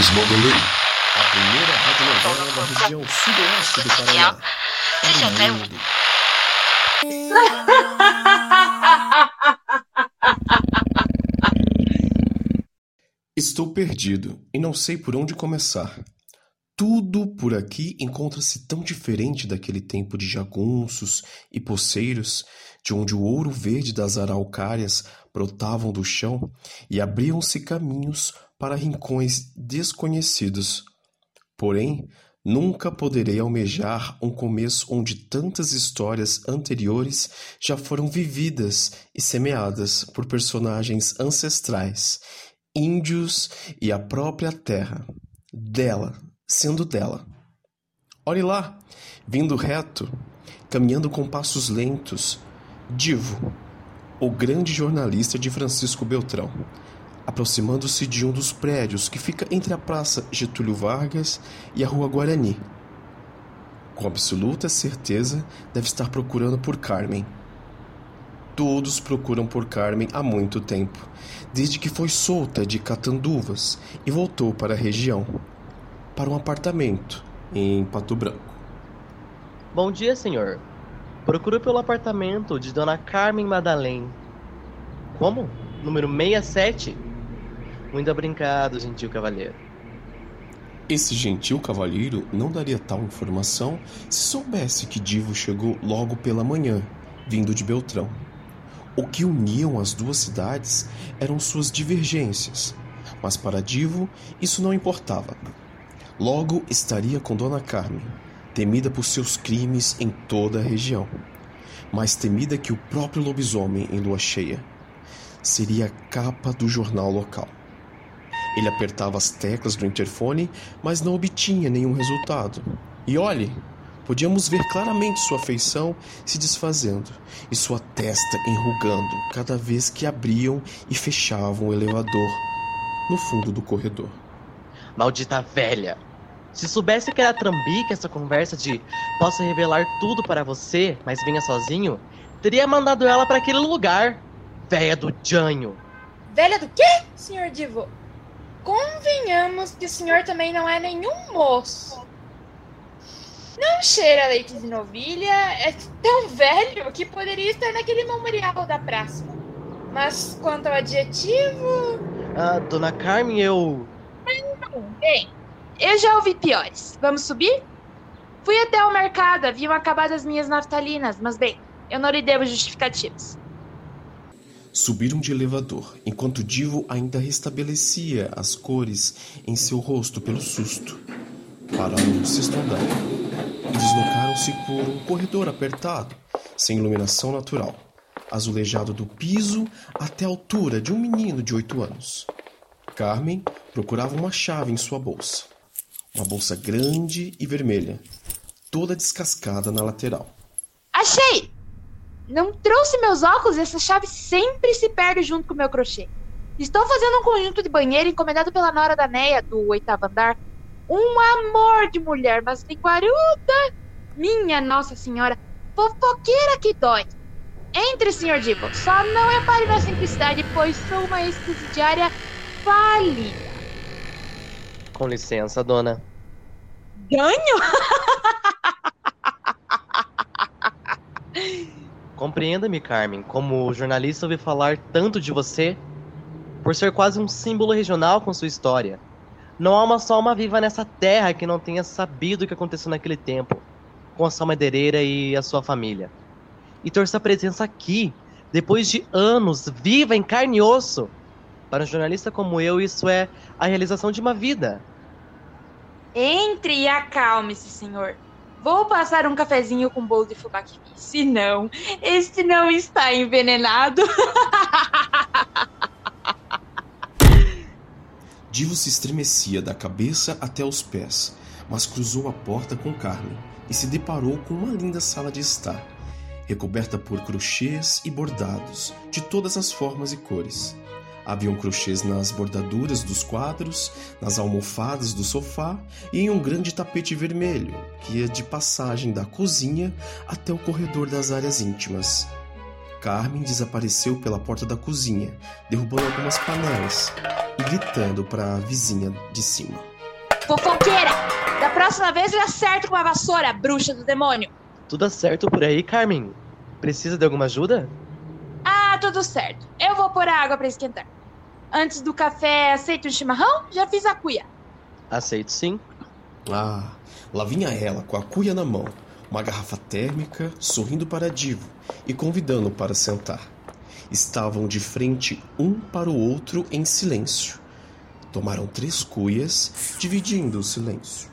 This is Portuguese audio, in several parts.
Cosmogoly, a primeira radionovela da região sudoeste do Paraná. Para o mundo. Estou perdido e não sei por onde começar. Tudo por aqui encontra-se tão diferente daquele tempo de jagunços e poceiros, de onde o ouro verde das araucárias brotavam do chão e abriam-se caminhos para rincões desconhecidos. Porém, nunca poderei almejar um começo onde tantas histórias anteriores já foram vividas e semeadas por personagens ancestrais, índios e a própria terra, dela, sendo dela. Olhe lá, vindo reto, caminhando com passos lentos, Divo, o grande jornalista de Francisco Beltrão, aproximando-se de um dos prédios que fica entre a Praça Getúlio Vargas e a Rua Guarani. Com absoluta certeza, deve estar procurando por Carmen. Todos procuram por Carmen há muito tempo, desde que foi solta de Catanduvas e voltou para a região, para um apartamento em Pato Branco. Bom dia, senhor. Procuro pelo apartamento de Dona Carmen Madalém. Como? Número 67? Muito obrigado, gentil cavalheiro. Esse gentil cavalheiro não daria tal informação se soubesse que Divo chegou logo pela manhã, vindo de Beltrão. O que uniam as duas cidades eram suas divergências, mas para Divo isso não importava. Logo estaria com Dona Carmen, temida por seus crimes em toda a região, mais temida que o próprio lobisomem em lua cheia. Seria a capa do jornal local. Ele apertava as teclas do interfone, mas não obtinha nenhum resultado. E olhe, podíamos ver claramente sua feição se desfazendo e sua testa enrugando cada vez que abriam e fechavam o elevador no fundo do corredor. Maldita velha! Se soubesse que era trambique essa conversa de posso revelar tudo para você, mas venha sozinho, teria mandado ela para aquele lugar. Velha do Janho. Velha do quê, senhor Divo? Convenhamos que o senhor também não é nenhum moço. Não cheira leite de novilha, é tão velho que poderia estar naquele memorial da praça. Mas quanto ao adjetivo. Ah, dona Carmen, eu. Bem, eu já ouvi piores. Vamos subir? Fui até o mercado, haviam acabado as minhas naftalinas, mas bem, eu não lhe devo justificativas. Subiram de elevador, enquanto Divo ainda restabelecia as cores em seu rosto pelo susto. Pararam no sexto andar e deslocaram-se por um corredor apertado, sem iluminação natural, azulejado do piso até a altura de um menino de oito anos. Carmen procurava uma chave em sua bolsa. Uma bolsa grande e vermelha, toda descascada na lateral. Achei! Não trouxe meus óculos e essa chave sempre se perde junto com o meu crochê. Estou fazendo um conjunto de banheiro encomendado pela Nora da Neia, do oitavo andar. Um amor de mulher, mas linguaruda! Minha Nossa Senhora, fofoqueira que dói! Entre, senhor Divo, só não repare na simplicidade, pois sou uma ex-presidiária válida. Com licença, dona. Ganho? Compreenda-me, Carmen, como jornalista ouvi falar tanto de você, por ser quase um símbolo regional com sua história. Não há uma só alma viva nessa terra que não tenha sabido o que aconteceu naquele tempo, com a sua madeireira e a sua família. E torcer presença aqui, depois de anos, viva em carne e osso. Para um jornalista como eu, isso é a realização de uma vida. Entre e acalme-se, senhor. Vou passar um cafezinho com bolo de fubá que. Se não, este não está envenenado. Divo se estremecia da cabeça até os pés, mas cruzou a porta com Carmen e se deparou com uma linda sala de estar, recoberta por crochês e bordados de todas as formas e cores. Haviam crochês nas bordaduras dos quadros, nas almofadas do sofá e em um grande tapete vermelho que ia de passagem da cozinha até o corredor das áreas íntimas. Carmen desapareceu pela porta da cozinha, derrubando algumas panelas e gritando para a vizinha de cima. Fofoqueira! Da próxima vez eu acerto com a vassoura, bruxa do demônio. Tudo certo por aí, Carmen? Precisa de alguma ajuda? Ah, tudo certo. Eu vou pôr a água para esquentar. Antes do café, aceita um chimarrão? Já fiz a cuia. Aceito sim. Ah, lá vinha ela com a cuia na mão, uma garrafa térmica, sorrindo para Divo e convidando-o para sentar. Estavam de frente um para o outro em silêncio. Tomaram três cuias, dividindo o silêncio.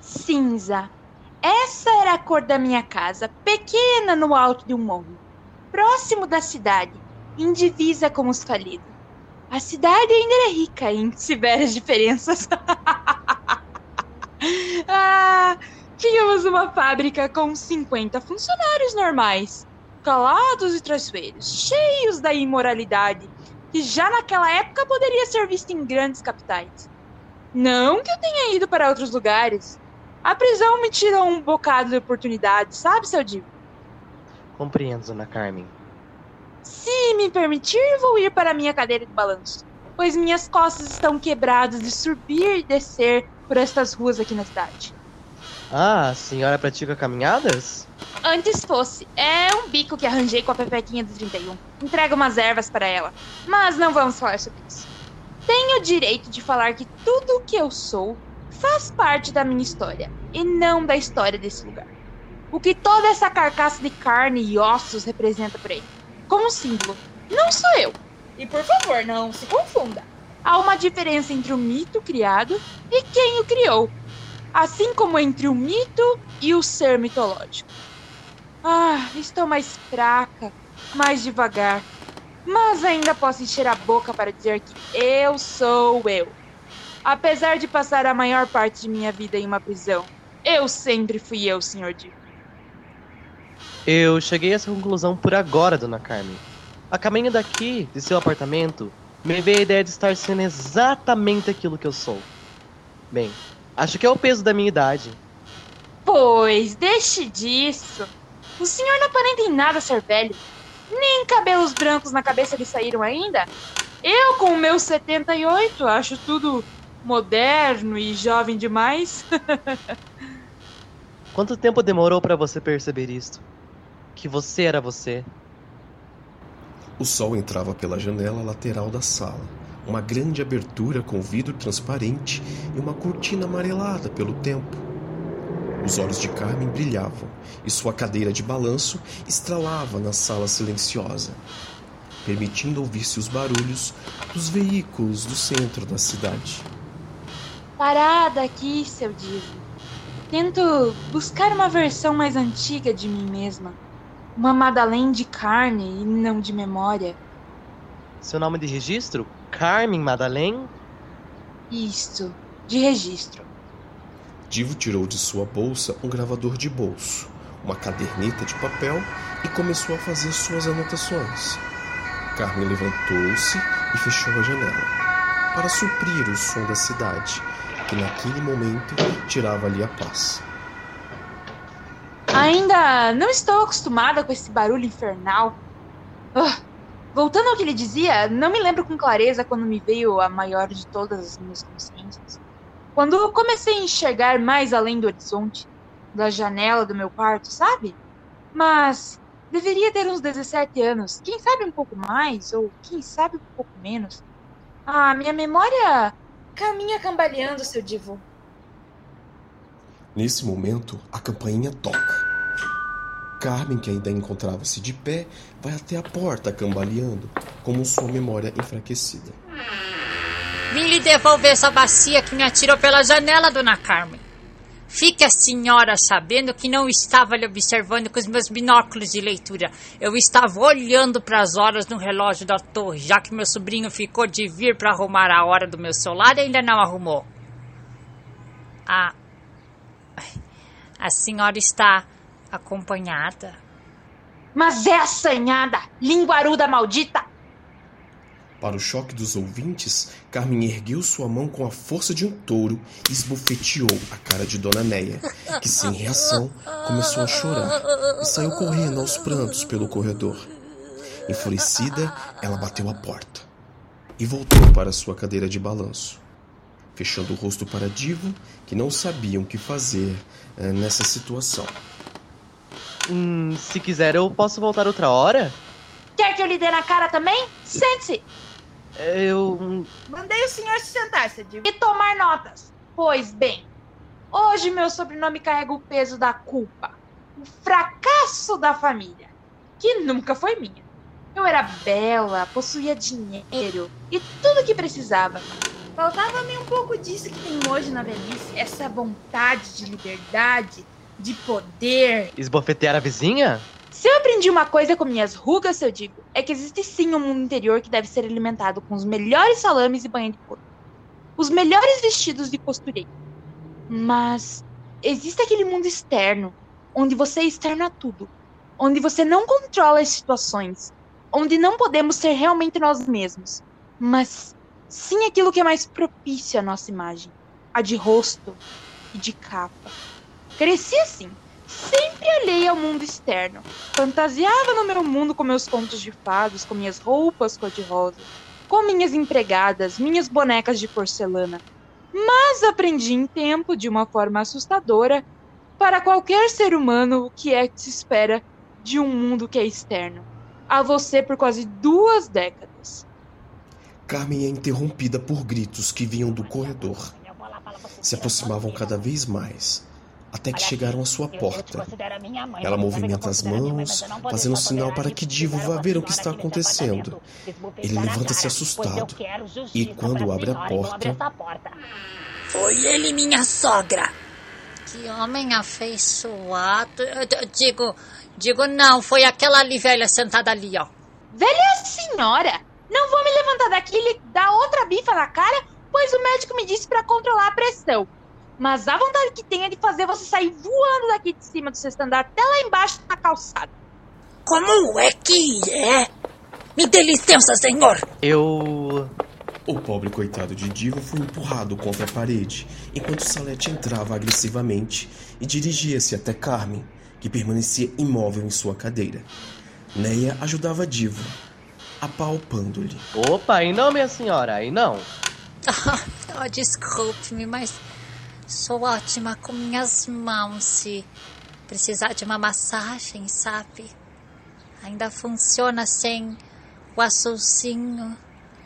Cinza. Essa era a cor da minha casa, pequena no alto de um morro, próximo da cidade, indivisa com os falidos. A cidade ainda era rica em severas diferenças. ah, tínhamos uma fábrica com 50 funcionários normais, calados e traiçoeiros, cheios da imoralidade, que já naquela época poderia ser vista em grandes capitais. Não que eu tenha ido para outros lugares. A prisão me tirou um bocado de oportunidade, sabe, seu Divo? Compreendo, Dona Carmen. Se me permitir, vou ir para a minha cadeira de balanço, pois minhas costas estão quebradas de subir e descer por estas ruas aqui na cidade. Ah, a senhora pratica caminhadas? Antes fosse. É um bico que arranjei com a Pepequinha do 31. Entrega umas ervas para ela. Mas não vamos falar sobre isso. Tenho o direito de falar que tudo o que eu sou faz parte da minha história e não da história desse lugar. O que toda essa carcaça de carne e ossos representa para ele. Como símbolo, não sou eu. E por favor, não se confunda. Há uma diferença entre o mito criado e quem o criou, assim como entre o mito e o ser mitológico. Ah, estou mais fraca, mais devagar, mas ainda posso encher a boca para dizer que eu sou eu. Apesar de passar a maior parte de minha vida em uma prisão, eu sempre fui eu, Sr. D. Eu cheguei a essa conclusão por agora, Dona Carmen. A caminho daqui, de seu apartamento, me veio a ideia de estar sendo exatamente aquilo que eu sou. Bem, acho que é o peso da minha idade. Pois, deixe disso. O senhor não aparenta em nada ser velho. Nem cabelos brancos na cabeça lhe saíram ainda. Eu, com o meu 78, acho tudo moderno e jovem demais. Quanto tempo demorou para você perceber isto? Que você era você? O sol entrava pela janela lateral da sala, uma grande abertura com vidro transparente e uma cortina amarelada pelo tempo. Os olhos de Carmen brilhavam e sua cadeira de balanço estralava na sala silenciosa, permitindo ouvir-se os barulhos dos veículos do centro da cidade. Parada aqui, seu Divo. Tento buscar uma versão mais antiga de mim mesma. Uma Madalene de carne e não de memória. Seu nome de registro? Carmen Madalene? Isto, de registro. Divo tirou de sua bolsa um gravador de bolso, uma caderneta de papel e começou a fazer suas anotações. Carmen levantou-se e fechou a janela, para suprir o som da cidade, que naquele momento tirava lhe a paz. Ainda não estou acostumada com esse barulho infernal. Ah, voltando ao que ele dizia, não me lembro com clareza quando me veio a maior de todas as minhas consciências. Quando comecei a enxergar mais além do horizonte, da janela do meu quarto, sabe? Mas deveria ter uns 17 anos, quem sabe um pouco mais, ou quem sabe um pouco menos. Ah, minha memória caminha cambaleando, seu divo. Nesse momento, a campainha toca. Carmen, que ainda encontrava-se de pé, vai até a porta cambaleando, com sua memória enfraquecida. Vim lhe devolver essa bacia que me atirou pela janela, dona Carmen. Fique a senhora sabendo que não estava lhe observando com os meus binóculos de leitura. Eu estava olhando para as horas no relógio da torre, já que meu sobrinho ficou de vir para arrumar a hora do meu celular e ainda não arrumou. A. A senhora está acompanhada. Mas é assanhada, linguaruda maldita! Para o choque dos ouvintes, Carmen ergueu sua mão com a força de um touro e esbofeteou a cara de Dona Neia, que sem reação começou a chorar e saiu correndo aos prantos pelo corredor. Enfurecida, ela bateu a porta e voltou para sua cadeira de balanço, fechando o rosto para Divo, que não sabiam o que fazer eh, nessa situação. Hum, se quiser, eu posso voltar outra hora? Quer que eu lhe dê na cara também? Sente-se! Eu. Mandei o senhor se sentar, seu Divo. e tomar notas. Pois bem, hoje meu sobrenome carrega o peso da culpa, o fracasso da família, que nunca foi minha. Eu era bela, possuía dinheiro e tudo que precisava. Faltava-me um pouco disso que tem hoje na velhice. Essa vontade de liberdade, de poder. Esbofetear a vizinha? Se eu aprendi uma coisa com minhas rugas, eu digo, é que existe sim um mundo interior que deve ser alimentado com os melhores salames e banha de porco, os melhores vestidos de costureiro. Mas existe aquele mundo externo, onde você é externo a tudo, onde você não controla as situações, onde não podemos ser realmente nós mesmos, mas sim aquilo que é mais propício à nossa imagem, a de rosto e de capa. Cresci assim, sempre alheia ao mundo externo. Fantasiava no meu mundo com meus contos de fadas, com minhas roupas cor-de-rosa, com minhas empregadas, minhas bonecas de porcelana. Mas aprendi em tempo, de uma forma assustadora, para qualquer ser humano o que é que se espera de um mundo que é externo. A você por quase duas décadas. Carmen é interrompida por gritos que vinham do corredor. Se aproximavam cada vez mais, até que chegaram à sua porta. Ela movimenta as mãos, fazendo sinal para que Divo vá ver o que está acontecendo. Ele levanta-se assustado, e quando abre a porta, Foi ele, minha sogra. Que homem afeiçoado. Eu Digo, digo não, foi aquela ali velha sentada ali, ó. Velha senhora, não vou me levantar daqui e lhe dar outra bifa na cara, pois o médico me disse para controlar a pressão. Mas a vontade que tenho é de fazer você sair voando daqui de cima do seu estandarte até lá embaixo na calçada. Como é que é? Me dê licença, senhor. Eu. o pobre coitado de Divo foi empurrado contra a parede, enquanto Salete entrava agressivamente e dirigia-se até Carmen, que permanecia imóvel em sua cadeira. Neia ajudava Divo, apalpando-lhe. Opa, aí não, minha senhora, aí não. Oh, desculpe-me, mas sou ótima com minhas mãos. Se precisar de uma massagem, sabe? Ainda funciona sem o azulzinho.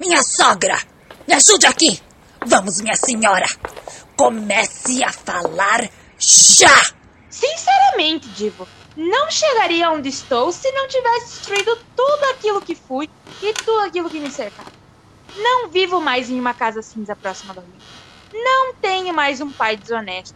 Minha sogra! Me ajude aqui! Vamos, minha senhora! Comece a falar já! Sinceramente, Divo, não chegaria onde estou se não tivesse destruído tudo aquilo que fui e tudo aquilo que me cercava. Não vivo mais em uma casa cinza próxima do rio. Não tenho mais um pai desonesto,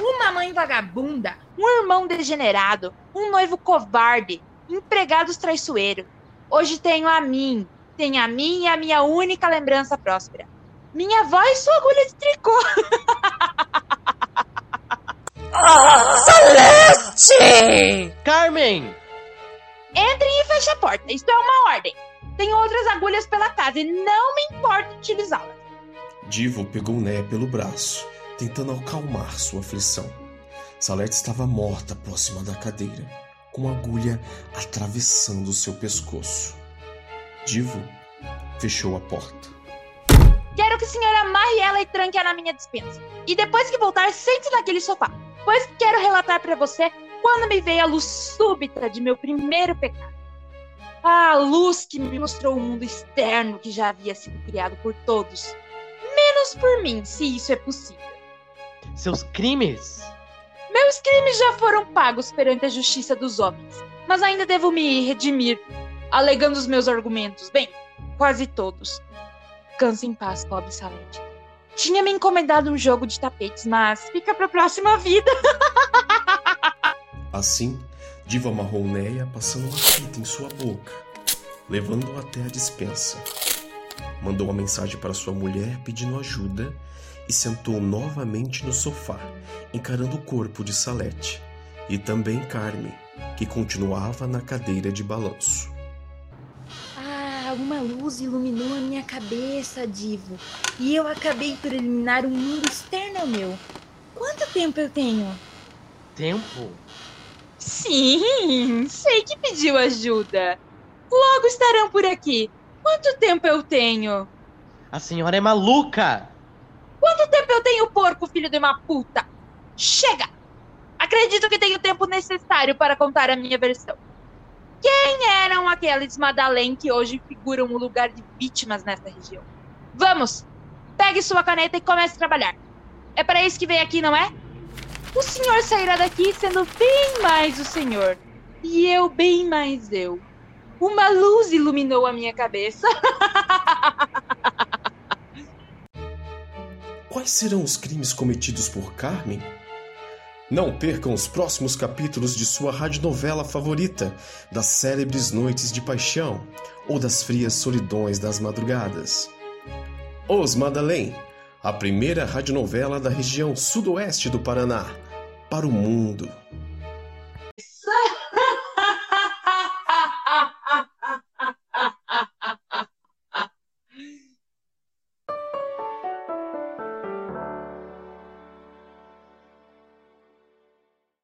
Uma mãe vagabunda. um irmão degenerado, um noivo covarde, empregados traiçoeiros. Hoje tenho a mim, tenho a mim e a minha única lembrança próspera. Minha avó e sua agulha de tricô. Celeste! Carmen! Entrem e feche a porta. Isto é uma ordem. Tenho outras agulhas pela casa e não me importo utilizá-las. Divo pegou Neia pelo braço, tentando acalmar sua aflição. Salete estava morta próxima da cadeira, com a agulha atravessando seu pescoço. Divo fechou a porta. Quero que a senhora amarre ela e tranque-a na minha dispensa. E depois que voltar, sente naquele sofá. Pois quero relatar para você quando me veio a luz súbita de meu primeiro pecado. A luz que me mostrou o mundo externo que já havia sido criado por todos. Menos por mim, se isso é possível. Seus crimes? Meus crimes já foram pagos perante a justiça dos homens, mas ainda devo me redimir, alegando os meus argumentos. Bem, quase todos. Canse em paz, pobre Salete. Tinha me encomendado um jogo de tapetes, mas fica pra próxima vida. Assim, Divo amarrou Neia, passando uma fita em sua boca, levando-o até a dispensa. Mandou uma mensagem para sua mulher pedindo ajuda e sentou novamente no sofá, encarando o corpo de Salete, e também Carmen, que continuava na cadeira de balanço. Ah, uma luz iluminou a minha cabeça, Divo. E eu acabei por eliminar um mundo externo ao meu. Quanto tempo eu tenho? Tempo? Sim, sei que pediu ajuda. Logo estarão por aqui. Quanto tempo eu tenho? A senhora é maluca! Quanto tempo eu tenho, porco, filho de uma puta? Chega! Acredito que tenho o tempo necessário para contar a minha versão. Quem eram aqueles Madalém que hoje figuram o lugar de vítimas nessa região? Vamos! Pegue sua caneta e comece a trabalhar. É para isso que veio aqui, não é? O senhor sairá daqui sendo bem mais o senhor. E eu bem mais eu. Uma luz iluminou a minha cabeça. Quais serão os crimes cometidos por Carmen? Não percam os próximos capítulos de sua radionovela favorita, das célebres noites de paixão ou das frias solidões das madrugadas. Os Madalém, a primeira radionovela da região sudoeste do Paraná, para o mundo.